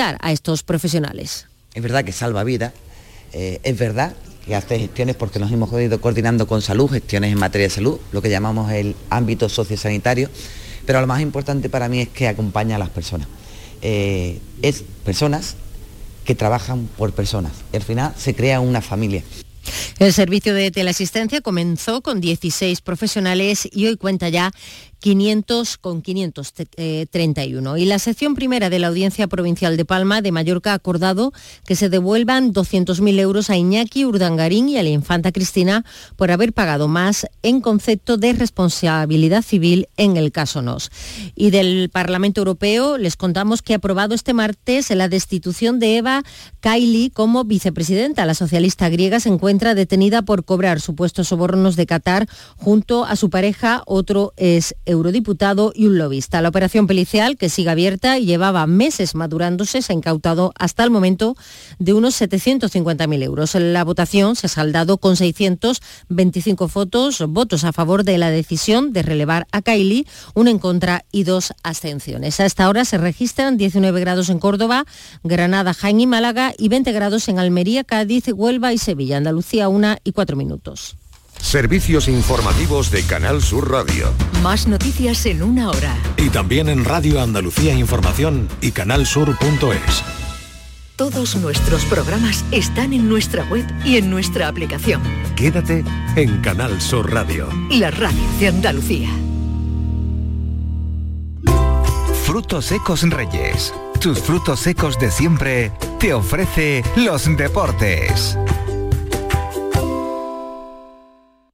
a estos profesionales. Es verdad que salva vidas, eh, es verdad que hace gestiones porque nos hemos ido coordinando con salud, gestiones en materia de salud, lo que llamamos el ámbito sociosanitario, pero lo más importante para mí es que acompaña a las personas. Eh, es personas que trabajan por personas. Y al final se crea una familia. El servicio de teleasistencia comenzó con 16 profesionales y hoy cuenta ya 500 con 531. Y la sección primera de la Audiencia Provincial de Palma de Mallorca ha acordado que se devuelvan 200.000 euros a Iñaki Urdangarín y a la infanta Cristina por haber pagado más en concepto de responsabilidad civil en el caso NOS. Y del Parlamento Europeo les contamos que ha aprobado este martes la destitución de Eva Kaili como vicepresidenta. La socialista griega se encuentra detenida por cobrar supuestos sobornos de Qatar junto a su pareja, otro es eurodiputado y un lobista. La operación policial, que sigue abierta y llevaba meses madurándose, se ha incautado hasta el momento de unos 750.000 euros. La votación se ha saldado con 625 fotos, votos a favor de la decisión de relevar a Kaili, uno en contra y dos abstenciones. A esta hora se registran 19 grados en Córdoba, Granada, Jaén y Málaga y 20 grados en Almería, Cádiz, Huelva y Sevilla. Andalucía, una y cuatro minutos. Servicios informativos de Canal Sur Radio. Más noticias en una hora. Y también en Radio Andalucía Información y canalsur.es. Todos nuestros programas están en nuestra web y en nuestra aplicación. Quédate en Canal Sur Radio. La radio de Andalucía. Frutos secos Reyes. Tus frutos secos de siempre te ofrece los deportes.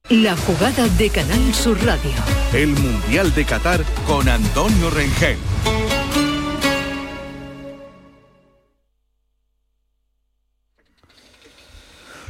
La jugada de Canal Sur Radio. El Mundial de Qatar con Antonio Rengel.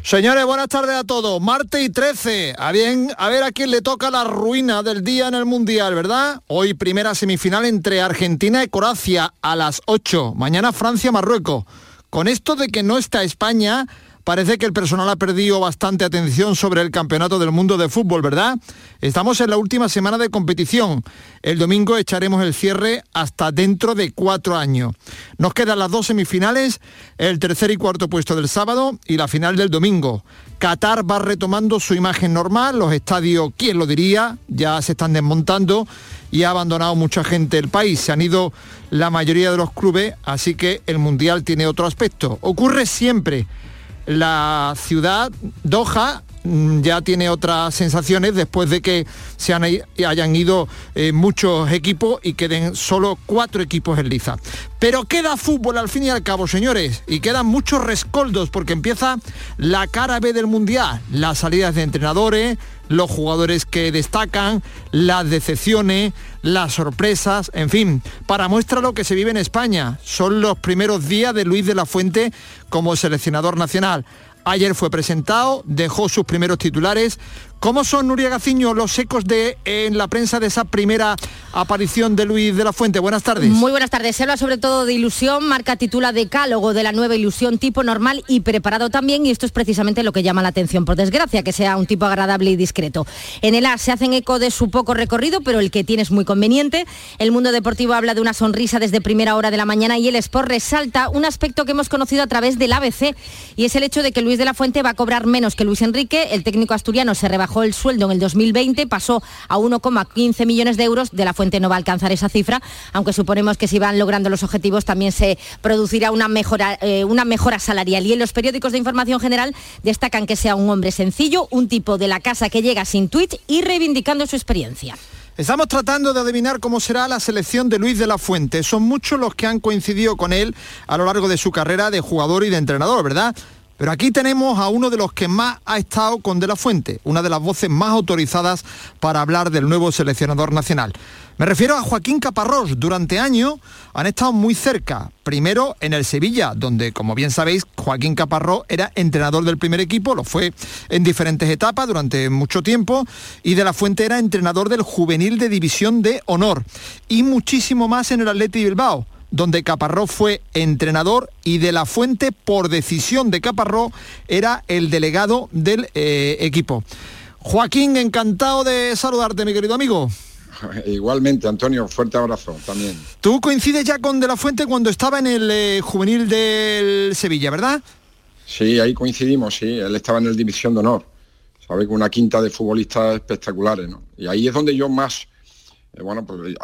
Señores, buenas tardes a todos. Martes y 13. A, bien, a ver a quién le toca la ruina del día en el Mundial, ¿verdad? Hoy primera semifinal entre Argentina y Croacia a las 8. Mañana Francia-Marruecos. Con esto de que no está España, Parece que el personal ha perdido bastante atención sobre el Campeonato del Mundo de Fútbol, ¿verdad? Estamos en la última semana de competición. El domingo echaremos el cierre hasta dentro de cuatro años. Nos quedan las dos semifinales, el tercer y cuarto puesto del sábado y la final del domingo. Qatar va retomando su imagen normal, los estadios, ¿quién lo diría? Ya se están desmontando y ha abandonado mucha gente el país. Se han ido la mayoría de los clubes, así que el Mundial tiene otro aspecto. Ocurre siempre la ciudad, Doha, ya tiene otras sensaciones después de que se hayan ido eh, muchos equipos y queden solo cuatro equipos en liza. Pero queda fútbol al fin y al cabo, señores, y quedan muchos rescoldos porque empieza la cara B del Mundial, las salidas de entrenadores, los jugadores que destacan, las decepciones, las sorpresas, en fin, para muestra lo que se vive en España. Son los primeros días de Luis de la Fuente como seleccionador nacional. Ayer fue presentado, dejó sus primeros titulares, ¿Cómo son, Nuria Gaciño, los ecos de, en la prensa de esa primera aparición de Luis de la Fuente? Buenas tardes. Muy buenas tardes. Se habla sobre todo de ilusión, marca titula decálogo de la nueva ilusión, tipo normal y preparado también, y esto es precisamente lo que llama la atención, por desgracia, que sea un tipo agradable y discreto. En el A se hacen eco de su poco recorrido, pero el que tiene es muy conveniente. El mundo deportivo habla de una sonrisa desde primera hora de la mañana y el Sport resalta un aspecto que hemos conocido a través del ABC, y es el hecho de que Luis de la Fuente va a cobrar menos que Luis Enrique, el técnico asturiano se rebaja bajó el sueldo en el 2020, pasó a 1,15 millones de euros. De la fuente no va a alcanzar esa cifra, aunque suponemos que si van logrando los objetivos también se producirá una mejora, eh, una mejora salarial. Y en los periódicos de información general destacan que sea un hombre sencillo, un tipo de la casa que llega sin tweet y reivindicando su experiencia. Estamos tratando de adivinar cómo será la selección de Luis de la Fuente. Son muchos los que han coincidido con él a lo largo de su carrera de jugador y de entrenador, ¿verdad? Pero aquí tenemos a uno de los que más ha estado con De la Fuente, una de las voces más autorizadas para hablar del nuevo seleccionador nacional. Me refiero a Joaquín Caparrós. Durante años han estado muy cerca. Primero en el Sevilla, donde, como bien sabéis, Joaquín Caparrós era entrenador del primer equipo, lo fue en diferentes etapas durante mucho tiempo, y De la Fuente era entrenador del juvenil de División de Honor, y muchísimo más en el Atleti Bilbao donde Caparrós fue entrenador y de la fuente por decisión de Caparrós era el delegado del eh, equipo. Joaquín, encantado de saludarte, mi querido amigo. igualmente, Antonio, fuerte abrazo también. Tú coincides ya con De La Fuente cuando estaba en el eh, juvenil del Sevilla, ¿verdad? Sí, ahí coincidimos, sí. Él estaba en el División de Honor, ¿sabes? Con una quinta de futbolistas espectaculares, ¿no? Y ahí es donde yo más, bueno, pues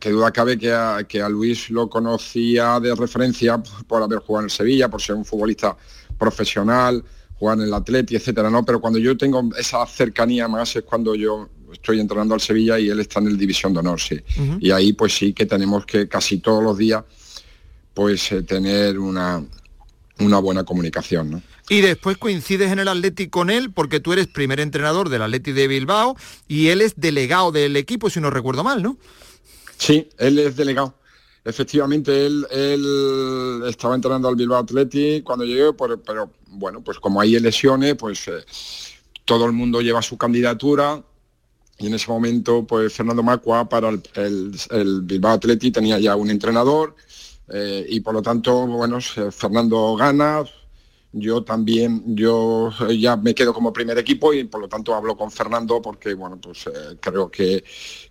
qué duda cabe que a, que a Luis lo conocía de referencia por haber jugado en el Sevilla, por ser un futbolista profesional, jugar en el Atleti, etcétera, ¿no? Pero cuando yo tengo esa cercanía más es cuando yo estoy entrenando al Sevilla y él está en el División de Honor, sí. Y ahí pues sí que tenemos que casi todos los días pues eh, tener una, una buena comunicación, ¿no? Y después coincides en el Atleti con él porque tú eres primer entrenador del Atleti de Bilbao y él es delegado del equipo, si no recuerdo mal, ¿no? Sí, él es delegado. Efectivamente, él, estaba entrenando al Bilbao Atleti cuando llegué, pero, bueno, pues como hay lesiones, pues eh, todo el mundo lleva su candidatura y en ese momento, pues Fernando Macua para el, Bilbao Atleti tenía ya un entrenador eh, y por lo tanto, bueno, Fernando gana, yo también, yo ya me quedo como primer equipo y por lo tanto hablo con Fernando porque, bueno, pues eh, creo que,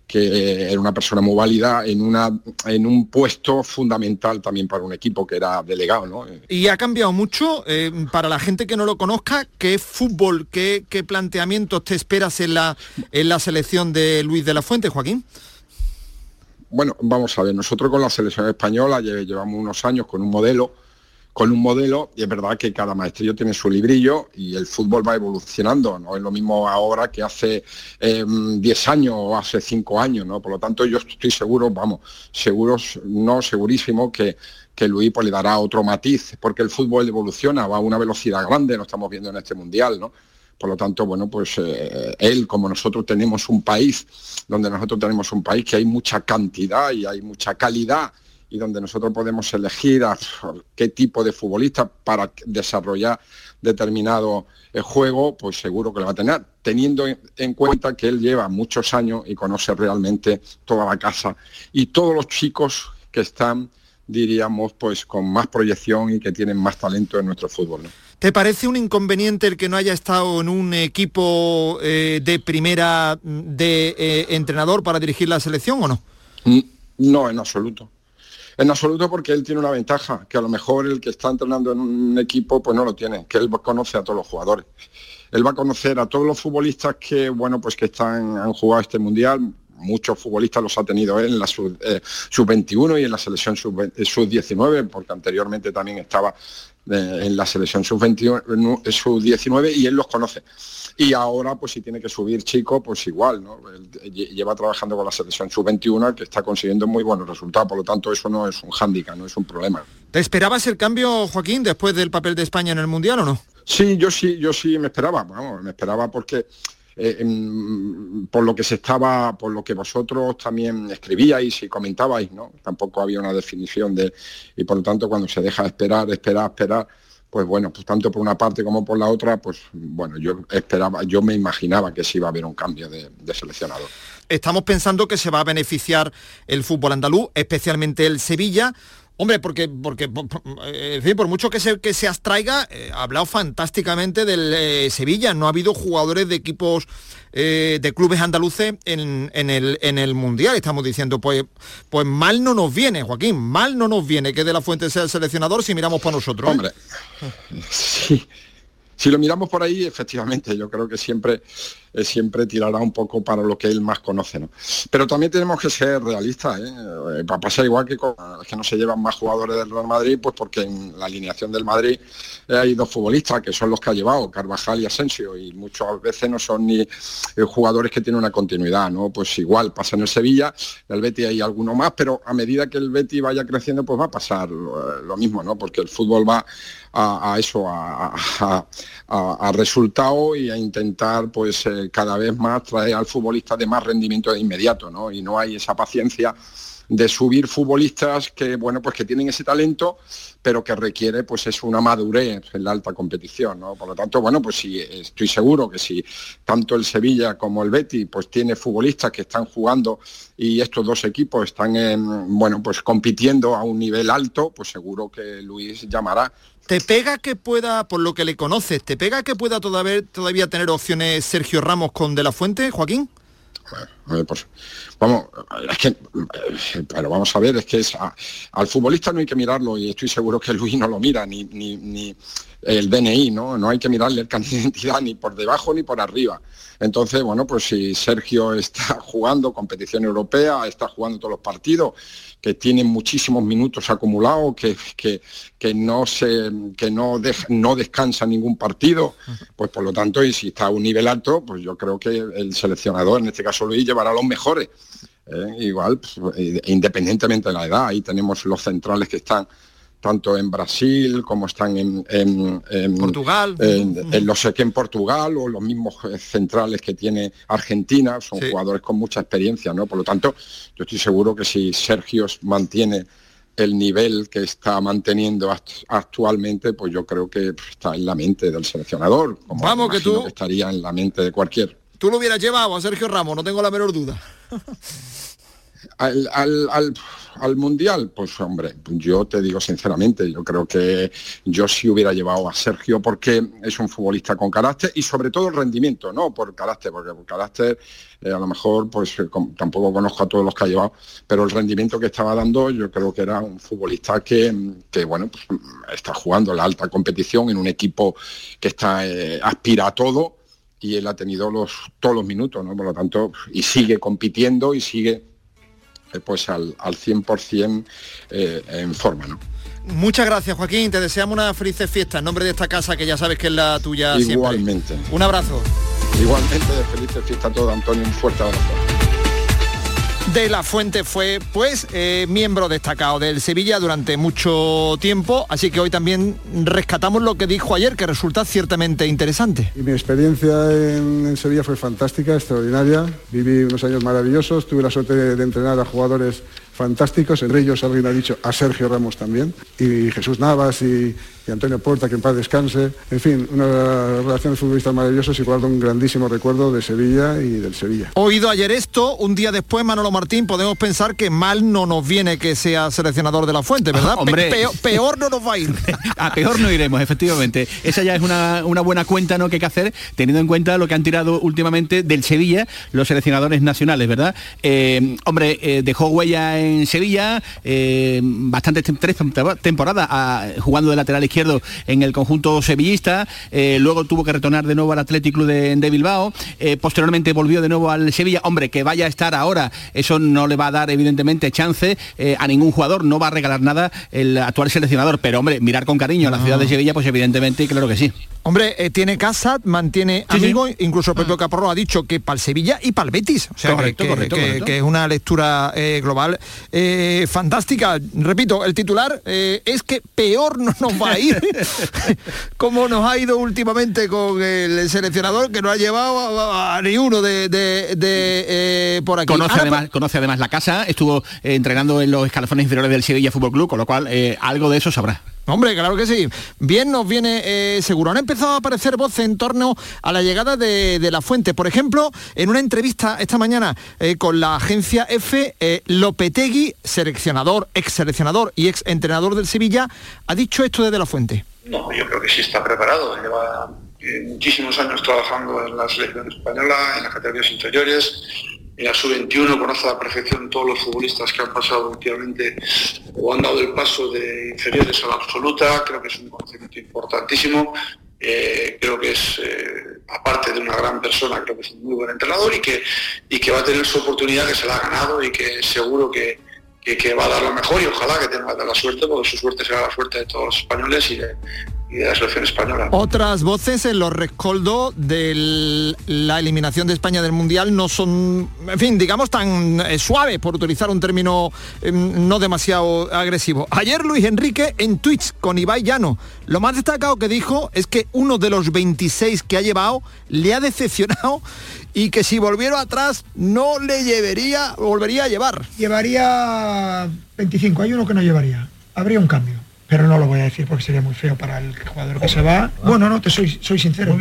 que era una persona muy válida en, una, en un puesto fundamental también para un equipo que era delegado, ¿no? Y ha cambiado mucho, eh, para la gente que no lo conozca, ¿qué fútbol, qué, qué planteamientos te esperas en la, en la selección de Luis de la Fuente, Joaquín? Bueno, vamos a ver, nosotros con la selección española llevamos unos años con un modelo con un modelo y es verdad que cada maestrillo tiene su librillo y el fútbol va evolucionando, no es lo mismo ahora que hace 10 años o hace 5 años, ¿no? Por lo tanto yo estoy seguro, vamos, seguros, no segurísimo que, que Luis pues, le dará otro matiz, porque el fútbol evoluciona, va a una velocidad grande, lo estamos viendo en este mundial, ¿no? Por lo tanto, bueno, pues eh, él, como nosotros tenemos un país, donde nosotros tenemos un país que hay mucha cantidad y hay mucha calidad y donde nosotros podemos elegir a qué tipo de futbolista para desarrollar determinado eh, juego, pues seguro que lo va a tener, teniendo en cuenta que él lleva muchos años y conoce realmente toda la casa y todos los chicos que están, diríamos, pues con más proyección y que tienen más talento en nuestro fútbol. ¿Te parece un inconveniente el que no haya estado en un equipo eh, de primera de eh, entrenador para dirigir la selección o no? No, en absoluto. En absoluto porque él tiene una ventaja, que a lo mejor el que está entrenando en un equipo pues no lo tiene, que él conoce a todos los jugadores. Él va a conocer a todos los futbolistas que, bueno, pues que están, han jugado este mundial, muchos futbolistas los ha tenido él en la sub-21 eh, y en la selección sub-19, eh, porque anteriormente también estaba eh, en la selección sub-21, sub-19 y él los conoce y ahora pues si tiene que subir chico pues igual ¿no? lleva trabajando con la selección sub-21 que está consiguiendo muy buenos resultados por lo tanto eso no es un hándicap no es un problema ¿te esperabas el cambio Joaquín después del papel de España en el Mundial o no? Sí yo sí yo sí me esperaba me esperaba porque eh, por lo que se estaba, por lo que vosotros también escribíais y comentabais, ¿no? Tampoco había una definición de, y por lo tanto cuando se deja esperar, esperar, esperar, pues bueno, pues tanto por una parte como por la otra, pues bueno, yo esperaba, yo me imaginaba que sí iba a haber un cambio de, seleccionador. Estamos pensando que se va a beneficiar el fútbol andaluz, especialmente el Sevilla, Hombre, porque, porque en fin, por mucho que se, que se abstraiga, eh, ha hablado fantásticamente del eh, Sevilla. No ha habido jugadores de equipos eh, de clubes andaluces en, el, en el Mundial. Estamos diciendo, pues, pues mal no nos viene, Joaquín, mal no nos viene que de la fuente sea el seleccionador si miramos para nosotros. Hombre, sí, si lo miramos por ahí, efectivamente, yo creo que siempre, eh, siempre tirará un poco para lo que él más conoce. ¿no? Pero también tenemos que ser realistas. ¿eh? eh pasa igual que, que no se llevan más jugadores del Real Madrid, pues porque en la alineación del Madrid eh, hay dos futbolistas que son los que ha llevado, Carvajal y Asensio, y muchas veces no son ni jugadores que tienen una continuidad. ¿no? Pues igual pasa en el Sevilla, en el Betty hay alguno más, pero a medida que el Betty vaya creciendo, pues va a pasar lo, mismo, ¿no? porque el fútbol va a, eso, a, a, resultado y a intentar pues eh, cada vez más traer al futbolista de más rendimiento de inmediato, ¿no? Y no hay esa paciencia de subir futbolistas que bueno pues que tienen ese talento pero que requiere pues es una madurez en la alta competición ¿no? por lo tanto bueno pues sí estoy seguro que si tanto el Sevilla como el Betty pues tiene futbolistas que están jugando y estos dos equipos están en, bueno pues compitiendo a un nivel alto pues seguro que Luis llamará ¿Te pega que pueda, por lo que le conoces, te pega que pueda todavía, tener opciones Sergio Ramos con De La Fuente, Joaquín? Vamos, es que, pero vamos a ver, es que es, al futbolista no hay que mirarlo y estoy seguro que Luis no lo mira, ni, ni, el DNI, ¿no? No hay que mirarle el carnet de identidad ni por debajo ni por arriba. Entonces, bueno, pues si Sergio está jugando competición europea, está jugando todos los partidos, que tiene muchísimos minutos acumulados, que, que, no se que no, no descansa ningún partido, pues por lo tanto, y si está a un nivel alto, pues yo creo que el seleccionador, en este caso Luis, llevará a los mejores. ¿eh? igual, pues, eh, independientemente de la edad, ahí tenemos los centrales que están tanto en Brasil como están en, Portugal, en, lo sé que en Portugal o los mismos centrales que tiene Argentina, son jugadores con mucha experiencia, ¿no? Por lo tanto, yo estoy seguro que si Sergio mantiene el nivel que está manteniendo actualmente, pues yo creo que está en la mente del seleccionador. Como Vamos que tú estaría en la mente de cualquier. Tú lo hubieras llevado a Sergio Ramos, no tengo la menor duda. al, al Mundial? Pues hombre, yo te digo sinceramente, yo creo que yo sí hubiera llevado a Sergio porque es un futbolista con carácter y sobre todo el rendimiento, no por carácter, porque por carácter eh, a lo mejor pues eh, tampoco conozco a todos los que ha llevado, pero el rendimiento que estaba dando yo creo que era un futbolista que, bueno, pues, está jugando la alta competición en un equipo que está eh, aspira a todo y él ha tenido los, todos los minutos, ¿no? Por lo tanto, y sigue compitiendo y sigue eh, pues al, al 100% eh, en forma. ¿no? Muchas gracias Joaquín, te deseamos una feliz fiesta en nombre de esta casa que ya sabes que es la tuya Igualmente. Un abrazo. Igualmente, felices fiesta a todo Antonio, un fuerte abrazo de la Fuente fue pues eh, miembro destacado del Sevilla durante mucho tiempo, así que hoy también rescatamos lo que dijo ayer, que resulta ciertamente interesante. Y mi experiencia en, Sevilla fue fantástica, extraordinaria, viví unos años maravillosos, tuve la suerte de entrenar a jugadores fantásticos, entre ellos alguien ha dicho a Sergio Ramos también, y Jesús Navas y, Antonio Puerta, que en paz descanse. En fin, una relación de futbolistas maravillosos y guardo un grandísimo recuerdo de Sevilla y del Sevilla. Oído ayer esto, un día después, Manolo Martín, podemos pensar que mal no nos viene que sea seleccionador de la fuente, ¿verdad? hombre. peor, no nos va a ir. a peor no iremos, efectivamente. Esa ya es una, buena cuenta ¿no? que hay que hacer, teniendo en cuenta lo que han tirado últimamente del Sevilla los seleccionadores nacionales, ¿verdad? Eh, hombre, eh, dejó huella en Sevilla, eh, bastantes tres temporadas ah, jugando de lateral izquierdo en el conjunto sevillista, eh, luego tuvo que retornar de nuevo al Athletic Club de, Bilbao, eh, posteriormente volvió de nuevo al Sevilla, hombre, que vaya a estar ahora, eso no le va a dar evidentemente chance a ningún jugador, no va a regalar nada el actual seleccionador, pero hombre, mirar con cariño a la ciudad de Sevilla, pues evidentemente claro que sí. Hombre, tiene casa, mantiene amigos, incluso el propio Caporro ha dicho que para el Sevilla y para el Betis. O sea, correcto, correcto, que, es una lectura global eh, fantástica. Repito, el titular eh, es que peor no nos va a ir, como nos ha ido últimamente con el seleccionador que no ha llevado a, ni uno de, eh, por aquí. Conoce, además, conoce además la casa, estuvo entrenando en los escalafones inferiores del Sevilla Fútbol Club, con lo cual algo de eso sabrá. Hombre, claro que sí. Bien nos viene eh, seguro. Han empezado a aparecer voces en torno a la llegada de, la fuente. Por ejemplo, en una entrevista esta mañana eh, con la agencia F, eh, Lopetegui, seleccionador, ex seleccionador y ex entrenador del Sevilla, ha dicho esto desde la fuente. No, yo creo que sí está preparado. Lleva muchísimos años trabajando en la selección española, en las categorías inferiores en la sub-21 conoce a la perfección todos los futbolistas que han pasado últimamente o han dado el paso de inferiores a la absoluta, creo que es un conocimiento importantísimo, eh, creo que es, eh, aparte de una gran persona, creo que es un muy buen entrenador y que, y que va a tener su oportunidad, que se la ha ganado y que seguro que, que, va a dar lo mejor y ojalá que tenga la suerte, porque su suerte será la suerte de todos los españoles y de, de la selección española. Otras voces en los rescoldos de la eliminación de España del Mundial no son, en fin, digamos tan eh, suaves, por utilizar un término em, no demasiado agresivo. Ayer Luis Enrique en Twitch con Ibai Llano, lo más destacado que dijo es que uno de los 26 que ha llevado le ha decepcionado y que si volviera atrás no le llevaría, volvería a llevar. Llevaría 25, hay uno que no llevaría, habría un cambio pero no lo voy a decir porque sería muy feo para el jugador que se va. Bueno, no, te soy, soy sincero.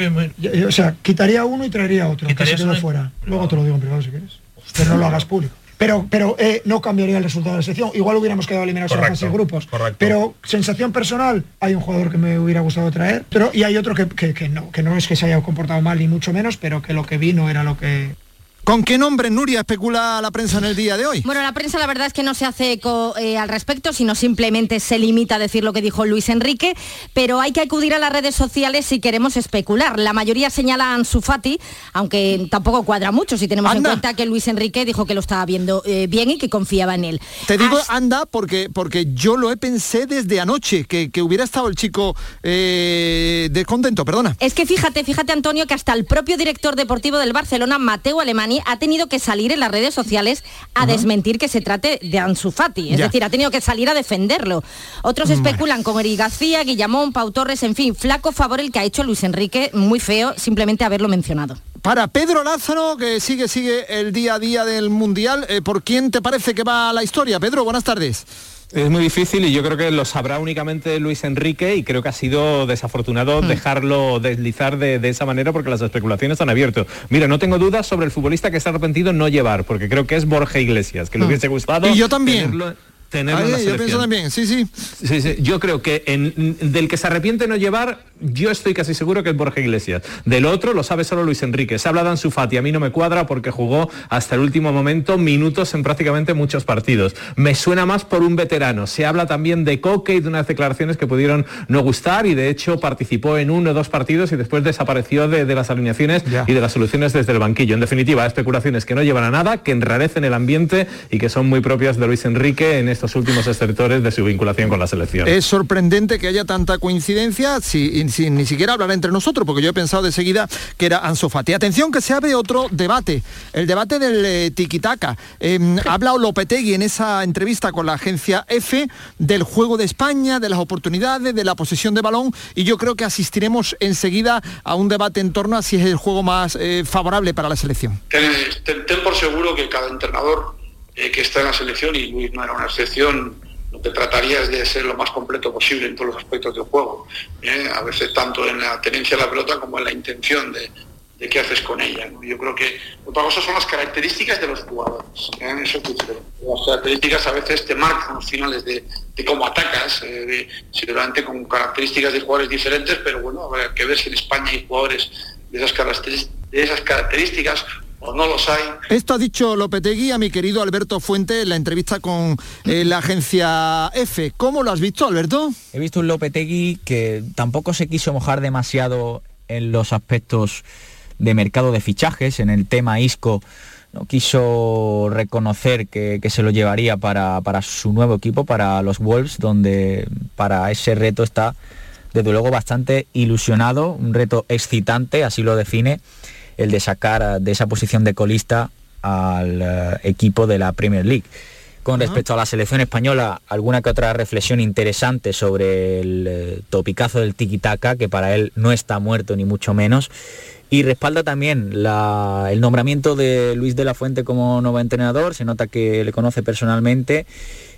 O sea, quitaría uno y traería otro, que se quedó fuera. Luego te lo digo en privado si quieres. Pero no lo hagas público. Pero, pero eh, no cambiaría el resultado de la sección. Igual hubiéramos quedado eliminados en la fase de grupos. Pero sensación personal, hay un jugador que me hubiera gustado traer, pero y hay otro que, que, no, que no es que se haya comportado mal ni mucho menos, pero que lo que vino era lo que ¿Con qué nombre, Nuria, especula la prensa en el día de hoy? Bueno, la prensa la verdad es que no se hace eco eh, al respecto, sino simplemente se limita a decir lo que dijo Luis Enrique, pero hay que acudir a las redes sociales si queremos especular. La mayoría señala a Ansu Fati, aunque tampoco cuadra mucho si tenemos en cuenta que Luis Enrique dijo que lo estaba viendo eh, bien y que confiaba en él. Te digo, anda, porque, porque yo lo he pensé desde anoche, que, que hubiera estado el chico eh, descontento, perdona. Es que fíjate, fíjate Antonio, que hasta el propio director deportivo del Barcelona, Mateo Ha tenido que salir en las redes sociales a desmentir que se trate de Ansu Fati. Es Ya. decir, ha tenido que salir a defenderlo. Otros especulan con Eric García, Guillamón, Pau Torres, en fin, flaco favor el que ha hecho Luis Enrique, muy feo simplemente haberlo mencionado. Para Pedro Lázaro, que sigue, sigue el día a día del Mundial, eh, ¿por quién te parece que va la historia? Pedro, buenas tardes. Es muy difícil y yo creo que lo sabrá únicamente Luis Enrique y creo que ha sido desafortunado dejarlo deslizar de, de esa manera porque las especulaciones han abierto. Mira, no tengo dudas sobre el futbolista que está arrepentido no llevar, porque creo que es Borja Iglesias, que le Mm. hubiese gustado. Y yo también. tenerlo- tenerlo en yo pienso también, sí, sí. Sí, sí, Yo creo que en- del que se arrepiente no llevar, yo estoy casi seguro que es Borja Iglesias. Del otro lo sabe solo Luis Enrique. Se habla de Ansu Fati, a mí no me cuadra porque jugó hasta el último momento minutos en prácticamente muchos partidos. Me suena más por un veterano. Se habla también de Coque y de unas declaraciones que pudieron no gustar y de hecho participó en uno o dos partidos y después desapareció de, de las alineaciones y de las soluciones desde el banquillo. En definitiva, especulaciones que no llevan a nada, que enrarecen el ambiente y que son muy propias de Luis Enrique en estos últimos estertores de su vinculación con la selección. Es sorprendente que haya tanta coincidencia si- sin ni siquiera hablar entre nosotros, porque yo he pensado de seguida que era Ansu Fati. Atención que se abre otro debate, el debate del eh, tiquitaca. Eh, ha hablado Lopetegui en esa entrevista con la agencia F del juego de España, de las oportunidades, de la posesión de balón, y yo creo que asistiremos enseguida a un debate en torno a si es el juego más eh, favorable para la selección. Ten, ten- ten por seguro que cada entrenador eh, que está en la selección, y Luis no era una excepción, lo que trataría es de ser lo más completo posible en todos los aspectos del juego. ¿eh? A veces tanto en la tenencia de la pelota como en la intención de, qué haces con ella. Yo creo que otra cosa son las características de los jugadores. ¿eh? Eso es. Las características a veces te marcan los finales de, cómo atacas, eh, seguramente con características de jugadores diferentes, pero bueno, habrá que ver si en España hay jugadores de esas características o no los hay. Esto ha dicho Lopetegui a mi querido Alberto Fuente en la entrevista con eh, la agencia F. ¿Cómo lo has visto, Alberto? He visto un Lopetegui que tampoco se quiso mojar demasiado en los aspectos de mercado de fichajes, en el tema Isco no quiso reconocer que, que se lo llevaría para, para su nuevo equipo, para los Wolves, donde para ese reto está desde luego bastante ilusionado, un reto excitante, así lo define, el de sacar de esa posición de colista al eh, equipo de la Premier League. Con respecto a la selección española, alguna que otra reflexión interesante sobre el eh, topicazo del tiki-taka, que para él no está muerto ni mucho menos. Y respalda también la- el nombramiento de Luis de la Fuente como nuevo entrenador, se nota que le conoce personalmente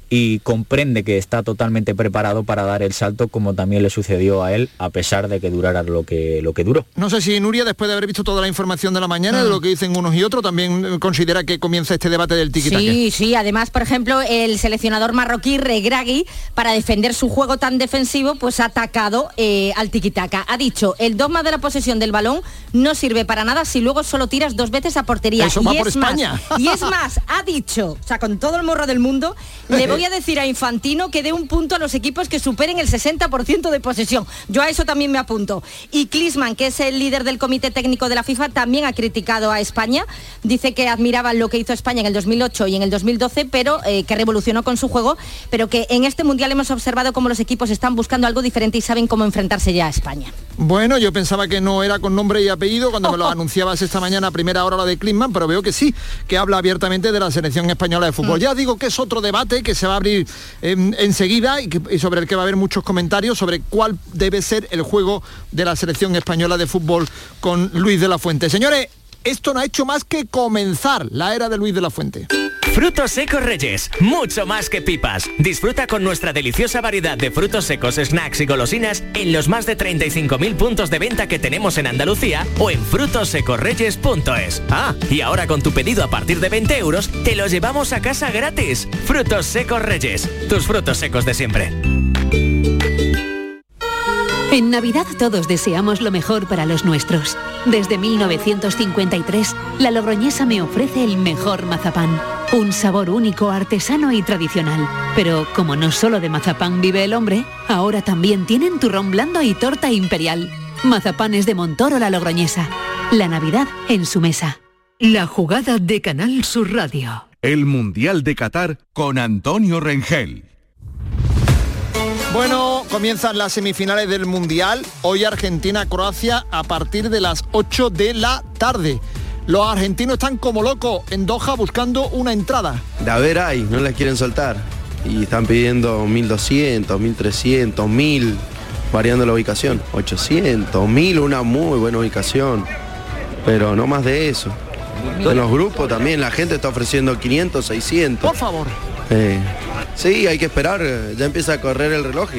y comprende que está totalmente preparado para dar el salto como también le sucedió a él, a pesar de que durara lo que, lo que duró. No sé si Nuria, después de haber visto toda la información de la mañana, de lo que dicen unos y otros, también considera que comienza este debate del tiki Sí, sí, además, por ejemplo, el seleccionador marroquí Regragui, para defender su juego tan defensivo, pues ha atacado eh, al tiquitaca. Ha dicho, el dogma de la posesión del balón no sirve para nada si luego solo tiras dos veces a portería. Eso y va es por España. Más, y es más, ha dicho, o sea, con todo el morro del mundo, le voy a decir a Infantino que dé un punto a los equipos que superen el 60% de posesión. Yo a eso también me apunto. Y Klisman, que es el líder del comité técnico de la FIFA, también ha criticado a España. Dice que admiraba lo que hizo España en el 2008 y en el 2012, pero eh, que revolucionó con su juego, pero que en este mundial hemos observado cómo los equipos están buscando algo diferente y saben cómo enfrentarse ya a España. Bueno, yo pensaba que no era con nombre y apellido cuando me lo anunciabas esta mañana a primera hora la de Klinsmann, pero veo que sí, que habla abiertamente de la selección española de fútbol. Ya digo que es otro debate que se va a abrir em, enseguida y, y sobre el que va a haber muchos comentarios sobre cuál debe ser el juego de la selección española de fútbol con Luis de la Fuente. Señores, esto no ha hecho más que comenzar la era de Luis de la Fuente. Frutos secos Reyes, mucho más que pipas. Disfruta con nuestra deliciosa variedad de frutos secos, snacks y golosinas en los más de 35.000 puntos de venta que tenemos en Andalucía o en frutosecorreyes.es. Ah, y ahora con tu pedido a partir de 20 euros, te los llevamos a casa gratis. Frutos secos Reyes, tus frutos secos de siempre. En Navidad todos deseamos lo mejor para los nuestros. Desde 1953, la Logroñesa me ofrece el mejor mazapán. Un sabor único, artesano y tradicional. Pero como no solo de mazapán vive el hombre, ahora también tienen turrón blando y torta imperial. Mazapanes de Montoro la Logroñesa. La Navidad en su mesa. La jugada de Canal Sur Radio. El Mundial de Qatar con Antonio Rengel. Bueno, comienzan las semifinales del Mundial. Hoy Argentina-Croacia a partir de las 8 de la tarde. Los argentinos están como locos en Doha buscando una entrada. De a ver hay, no la quieren soltar. Y están pidiendo 1200, 1300, 1000, variando la ubicación. 800, 1000, una muy buena ubicación. Pero no más de eso. En los grupos también la gente está ofreciendo 500, 600. Por favor. Eh, sí, hay que esperar, eh, ya empieza a correr el reloj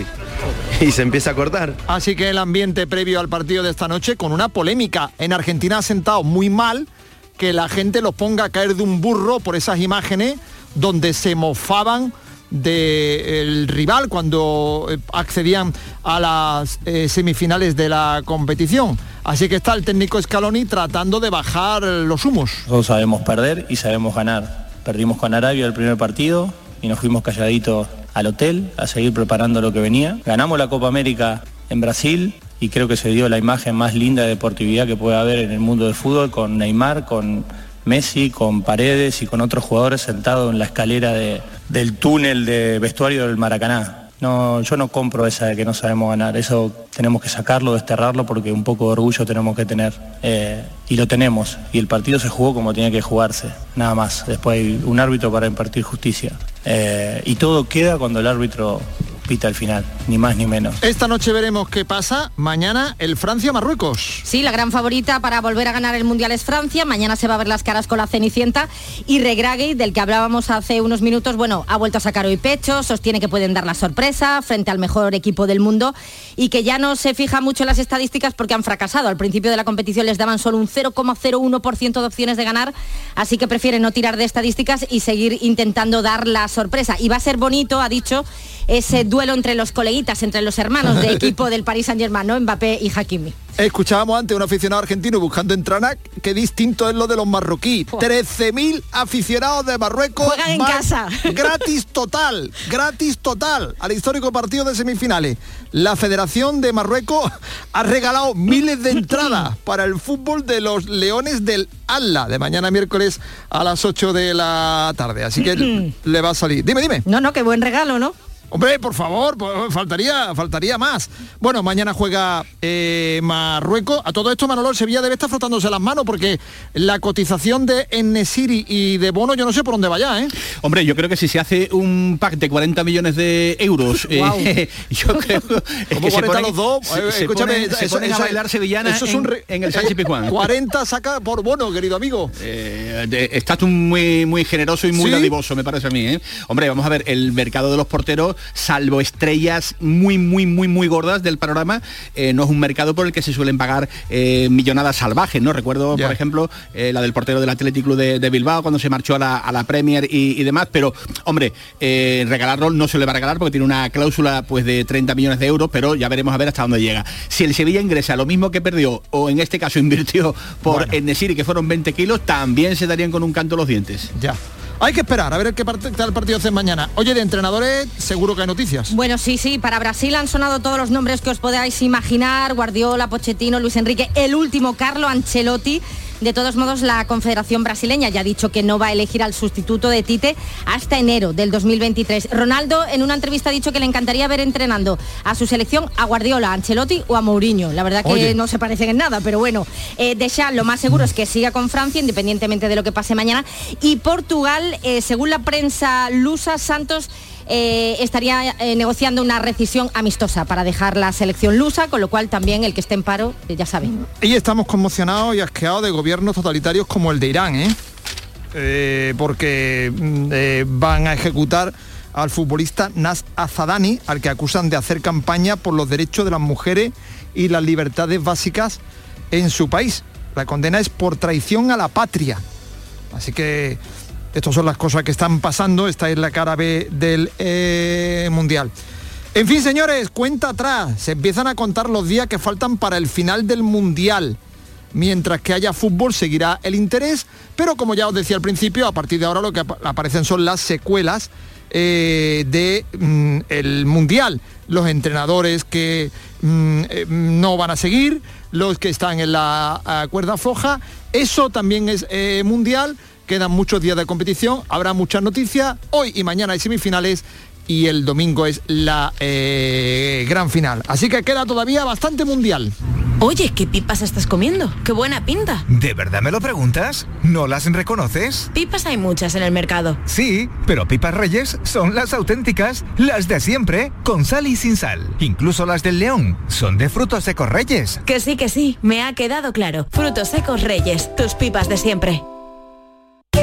y, y se empieza a cortar. Así que el ambiente previo al partido de esta noche con una polémica. En Argentina ha sentado muy mal que la gente los ponga a caer de un burro por esas imágenes donde se mofaban del rival cuando eh, accedían a las eh, semifinales de la competición. Así que está el técnico Scaloni tratando de bajar los humos. Todos sabemos perder y sabemos ganar. Perdimos con Arabia el primer partido y nos fuimos calladitos al hotel a seguir preparando lo que venía. Ganamos la Copa América en Brasil y creo que se dio la imagen más linda de deportividad que puede haber en el mundo del fútbol con Neymar, con Messi, con Paredes y con otros jugadores sentados en la escalera de- del túnel de vestuario del Maracaná. No, yo no compro esa de que no sabemos ganar, eso tenemos que sacarlo, desterrarlo porque un poco de orgullo tenemos que tener. Eh, y lo tenemos, y el partido se jugó como tenía que jugarse, nada más. Después hay un árbitro para impartir justicia. Eh, y todo queda cuando el árbitro pita el final, ni más ni menos. Esta noche veremos qué pasa. Mañana el Francia-Marruecos. Sí, la gran favorita para volver a ganar el Mundial es Francia. Mañana se va a ver las caras con la Cenicienta. Y Regragui, del que hablábamos hace unos minutos, bueno, ha vuelto a sacar hoy pecho, sostiene que pueden dar la sorpresa frente al mejor equipo del mundo y que ya no se fija mucho en las estadísticas porque han fracasado. Al principio de la competición les daban solo un 0,01% de opciones de ganar, así que prefieren no tirar de estadísticas y seguir intentando dar la sorpresa. Y va a ser bonito, ha dicho, ese duelo entre los coleguitas, entre los hermanos de equipo del Paris Saint-Germain, ¿no? Mbappé y Hakimi. Escuchábamos antes un aficionado argentino buscando entrada, qué distinto es lo de los marroquíes. 13.000 aficionados de Marruecos. Juegan en casa. Gratis total, gratis total al histórico partido de semifinales. La Federación de Marruecos ha regalado miles de entradas para el fútbol de los Leones del Alla de mañana miércoles a las 8 de la tarde. Así que le va a salir. Dime, dime. No, no, qué buen regalo, ¿no? Hombre, por favor, pues, faltaría, faltaría más. Bueno, mañana juega eh, Marruecos. A todo esto, Manolo, el Sevilla debe estar frotándose las manos porque la cotización de Enesiri y de Bono, yo no sé por dónde vaya, ¿eh? Hombre, yo creo que si se hace un pack de 40 millones de euros, eh, Guau. yo creo es ¿Cómo que se 40 ponen, los dos? se- Eh, se escúchame, ponen- se eso- ponen a eso- bailar sevillana eso es un re- en el Sánchez Pizjuán. 40 saca por Bono, querido amigo. Eh, estás tú muy muy generoso y muy ¿Sí? dadivoso, me parece a mí. ¿eh? Hombre, vamos a ver, el mercado de los porteros, salvo estrellas muy, muy, muy, muy gordas del panorama, eh, no es un mercado por el que se suelen pagar eh, millonadas salvajes, ¿no? Recuerdo, por ejemplo, eh, la del portero del Athletic Club de, de Bilbao cuando se marchó a la, a la Premier y, y demás, pero, hombre, regalarlo no se le va a regalar porque tiene una cláusula pues de 30 millones de euros, pero ya veremos a ver hasta dónde llega. Si el Sevilla ingresa lo mismo que perdió, o en este caso invirtió por Enesiri, que fueron 20 kilos, también se darían con un canto los dientes. Ya. Hay que esperar a ver qué tal partido hacen mañana. Oye, de entrenadores, seguro que hay noticias. Bueno, sí, sí, para Brasil han sonado todos los nombres que os podáis imaginar, Guardiola, Pochettino, Luis Enrique, el último, Carlo Ancelotti. De todos modos, la Confederación Brasileña ya ha dicho que no va a elegir al sustituto de Tite hasta enero del 2023. Ronaldo en una entrevista ha dicho que le encantaría ver entrenando a su selección a Guardiola, a Ancelotti o a Mourinho. La verdad que Oye. no se parecen en nada, pero bueno, eh, Deschamps lo más seguro es que siga con Francia, independientemente de lo que pase mañana. Y Portugal, eh, según la prensa lusa, Santos eh, estaría eh, negociando una rescisión amistosa para dejar la selección lusa, con lo cual también el que esté en paro, eh, ya sabe. Y estamos conmocionados y asqueados de gobiernos totalitarios como el de Irán, ¿eh? Porque mm, van a ejecutar al futbolista Nas Azadani, al que acusan de hacer campaña por los derechos de las mujeres y las libertades básicas en su país. La condena es por traición a la patria. Así que estas son las cosas que están pasando. Esta es la cara B del eh, Mundial. En fin, señores, cuenta atrás. Se empiezan a contar los días que faltan para el final del Mundial. Mientras que haya fútbol seguirá el interés, pero como ya os decía al principio, a partir de ahora lo que aparecen son las secuelas eh, de mm, el mundial los entrenadores que mm, eh, no van a seguir los que están en la cuerda floja eso también es eh, mundial quedan muchos días de competición habrá muchas noticias hoy y mañana hay semifinales y el domingo es la gran final así que queda todavía bastante mundial Oye, ¿qué pipas estás comiendo? ¡Qué buena pinta! ¿De verdad me lo preguntas? ¿No las reconoces? Pipas hay muchas en el mercado. Sí, pero pipas reyes son las auténticas, las de siempre, con sal y sin sal. Incluso las del león son de frutos secos reyes. Que sí, que sí, me ha quedado claro. Frutos secos reyes, tus pipas de siempre.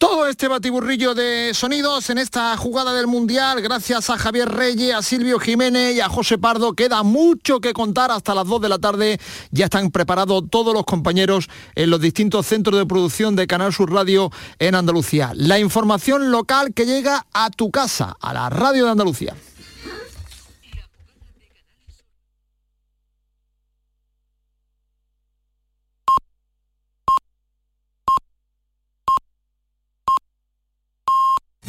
Todo este batiburrillo de sonidos en esta jugada del Mundial, gracias a Javier Reyes, a Silvio Jiménez y a José Pardo, queda mucho que contar hasta las 2 de la tarde. Ya están preparados todos los compañeros en los distintos centros de producción de Canal Sur Radio en Andalucía. La información local que llega a tu casa, a la radio de Andalucía.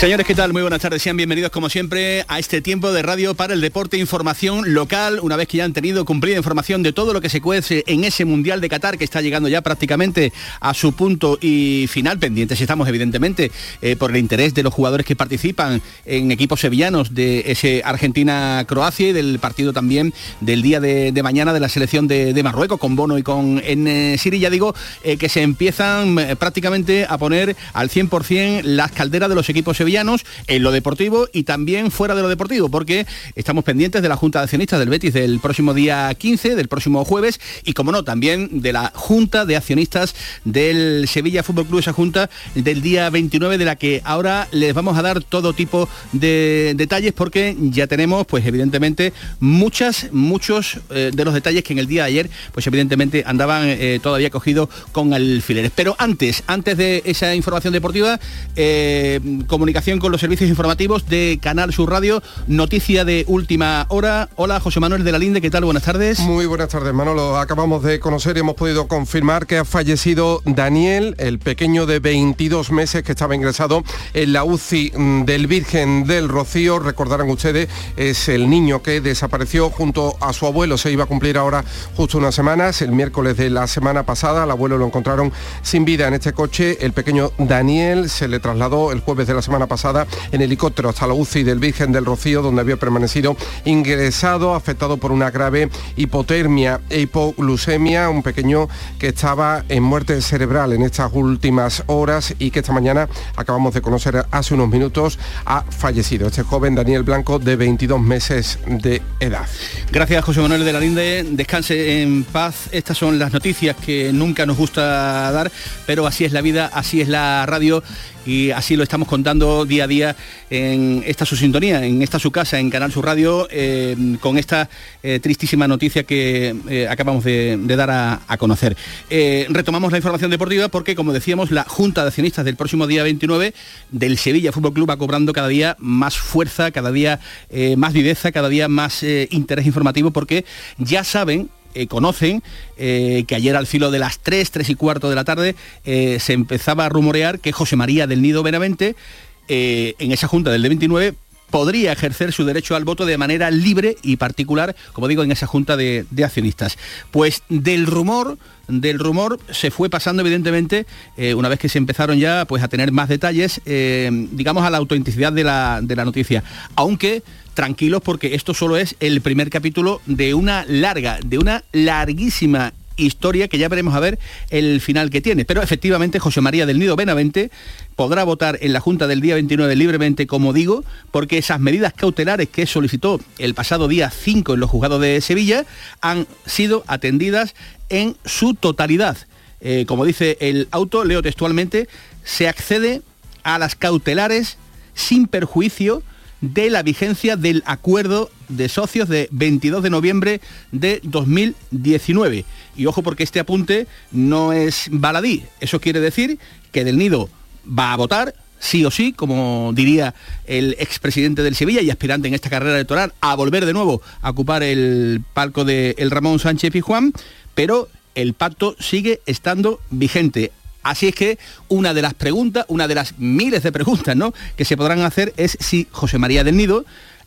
Señores, ¿qué tal? Muy buenas tardes. Sean bienvenidos como siempre a este tiempo de radio para el deporte, información local, una vez que ya han tenido cumplida información de todo lo que se cuece en ese Mundial de Qatar que está llegando ya prácticamente a su punto y final. Pendientes estamos evidentemente eh, por el interés de los jugadores que participan en equipos sevillanos de ese Argentina-Croacia y del partido también del día de, mañana de la selección de, Marruecos con Bono y con en Siri. Ya digo eh, que se empiezan eh, prácticamente a poner al 100% las calderas de los equipos sevillanos en lo deportivo y también fuera de lo deportivo, porque estamos pendientes de la Junta de Accionistas del Betis del próximo día 15, del próximo jueves, y como no, también de la Junta de Accionistas del Sevilla Fútbol Club, esa Junta del día 29, de la que ahora les vamos a dar todo tipo de detalles, porque ya tenemos, pues evidentemente, muchas, muchos eh, de los detalles que en el día de ayer, pues evidentemente andaban eh, todavía cogidos con alfileres. Pero antes, antes de esa información deportiva, eh, comunicación con los servicios informativos de Canal Sur Radio. Noticia de última hora. Hola, José Manuel de la Linde, ¿qué tal? Buenas tardes. Muy buenas tardes, Manolo. Acabamos de conocer y hemos podido confirmar que ha fallecido Daniel, el pequeño de 22 meses que estaba ingresado en la UCI mm, del Virgen del Rocío. Recordarán ustedes, es el niño que desapareció junto a su abuelo. Se iba a cumplir ahora justo unas semanas. El miércoles de la semana pasada, al abuelo lo encontraron sin vida en este coche. El pequeño Daniel se le trasladó el jueves de la semana pasada en helicóptero hasta la UCI del Virgen del Rocío, donde había permanecido ingresado, afectado por una grave hipotermia e hipoglucemia, un pequeño que estaba en muerte cerebral en estas últimas horas y que esta mañana acabamos de conocer hace unos minutos ha fallecido. Este joven Daniel Blanco de 22 meses de edad. Gracias José Manuel de la Linde, descanse en paz. Estas son las noticias que nunca nos gusta dar, pero así es la vida, así es la radio y así lo estamos contando día a día en esta su sintonía, en esta su casa, en Canal Sur Radio, eh, con esta eh, tristísima noticia que eh, acabamos de, dar a, a conocer. Retomamos la información deportiva porque, como decíamos, la Junta de Accionistas del próximo día 29 del Sevilla Fútbol Club va cobrando cada día más fuerza, cada día más viveza, cada día más interés informativo porque ya saben eh, conocen eh, que ayer al filo de las 3, 3 y cuarto de la tarde eh, se empezaba a rumorear que José María del Nido Benavente en esa junta del D29 podría ejercer su derecho al voto de manera libre y particular, como digo, en esa junta de accionistas. Pues del rumor, del rumor se fue pasando evidentemente, eh, una vez que se empezaron ya pues, a tener más detalles, eh, digamos a la autenticidad de la, de la noticia. Aunque tranquilos porque esto solo es el primer capítulo de una larga, de una larguísima historia que ya veremos a ver el final que tiene. Pero efectivamente José María del Nido Benavente podrá votar en la Junta del día 29 libremente, como digo, porque esas medidas cautelares que solicitó el pasado día 5 en los juzgados de Sevilla han sido atendidas en su totalidad. Eh, como dice el auto, leo textualmente, se accede a las cautelares sin perjuicio de la vigencia del acuerdo de socios de 22 de noviembre de 2019. Y ojo porque este apunte no es baladí. Eso quiere decir que Del Nido va a votar sí o sí, como diría el expresidente del Sevilla y aspirante en esta carrera electoral, a volver de nuevo a ocupar el palco de el Ramón Sánchez Pizjuán, pero el pacto sigue estando vigente. Así es que una de las preguntas, una de las miles de preguntas ¿no? que se podrán hacer es si José María del Nido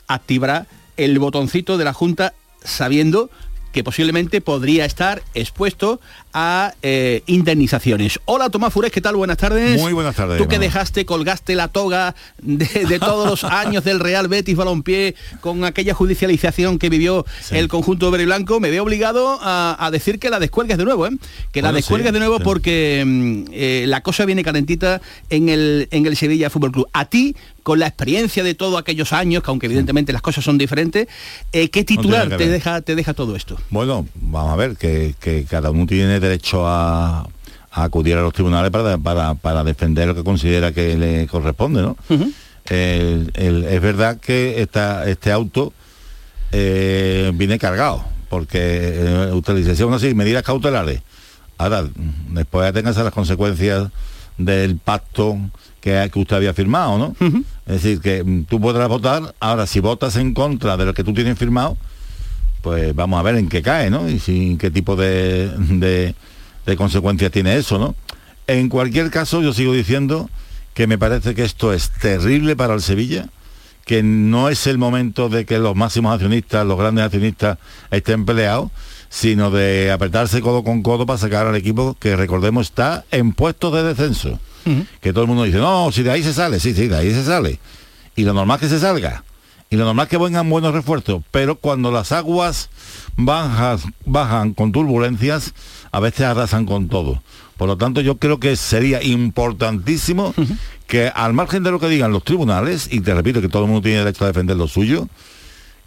activará el botoncito de la Junta sabiendo que posiblemente podría estar expuesto a eh, indemnizaciones. Hola Tomás Fures, ¿qué tal? Buenas tardes. Muy buenas tardes. Tú que dejaste, colgaste la toga de, de todos los años del Real Betis Balompié con aquella judicialización que vivió el conjunto verde y blanco, me veo obligado a, a decir que la descuelgues de nuevo, ¿eh? Que la descuelgues sí, de nuevo sí. porque mm, eh, la cosa viene calentita en el, en el Sevilla Fútbol Club. A ti, con la experiencia de todos aquellos años, que aunque evidentemente las cosas son diferentes, eh, ¿qué titular te deja, te deja todo esto? Bueno, vamos a ver, que, que cada uno tiene derecho a, a acudir a los tribunales para, para, para defender lo que considera que le corresponde, ¿no? El- el- es verdad que esta, este auto eh, viene cargado, porque eh, utilización así, medidas cautelares. Ahora, después aténgase a las consecuencias del pacto que, que usted había firmado, ¿no? Es decir, que mm, tú podrás votar, ahora si votas en contra de lo que tú tienes firmado, pues vamos a ver en qué cae, ¿no? Y sin qué tipo de, de- de consecuencias tiene eso, ¿no? En cualquier caso, yo sigo diciendo que me parece que esto es terrible para el Sevilla, que no es el momento de que los máximos accionistas, los grandes accionistas estén peleados, sino de apretarse codo con codo para sacar al equipo que recordemos está en puestos de descenso. Que todo el mundo dice, no, si de ahí se sale, sí, sí, de ahí se sale. Y lo normal es que se salga. Y lo normal es que vengan buenos refuerzos. Pero cuando las aguas bajas, bajan con turbulencias, a veces arrasan con todo. Por lo tanto, yo creo que sería importantísimo que al margen de lo que digan los tribunales, y te repito que todo el mundo tiene derecho a defender lo suyo,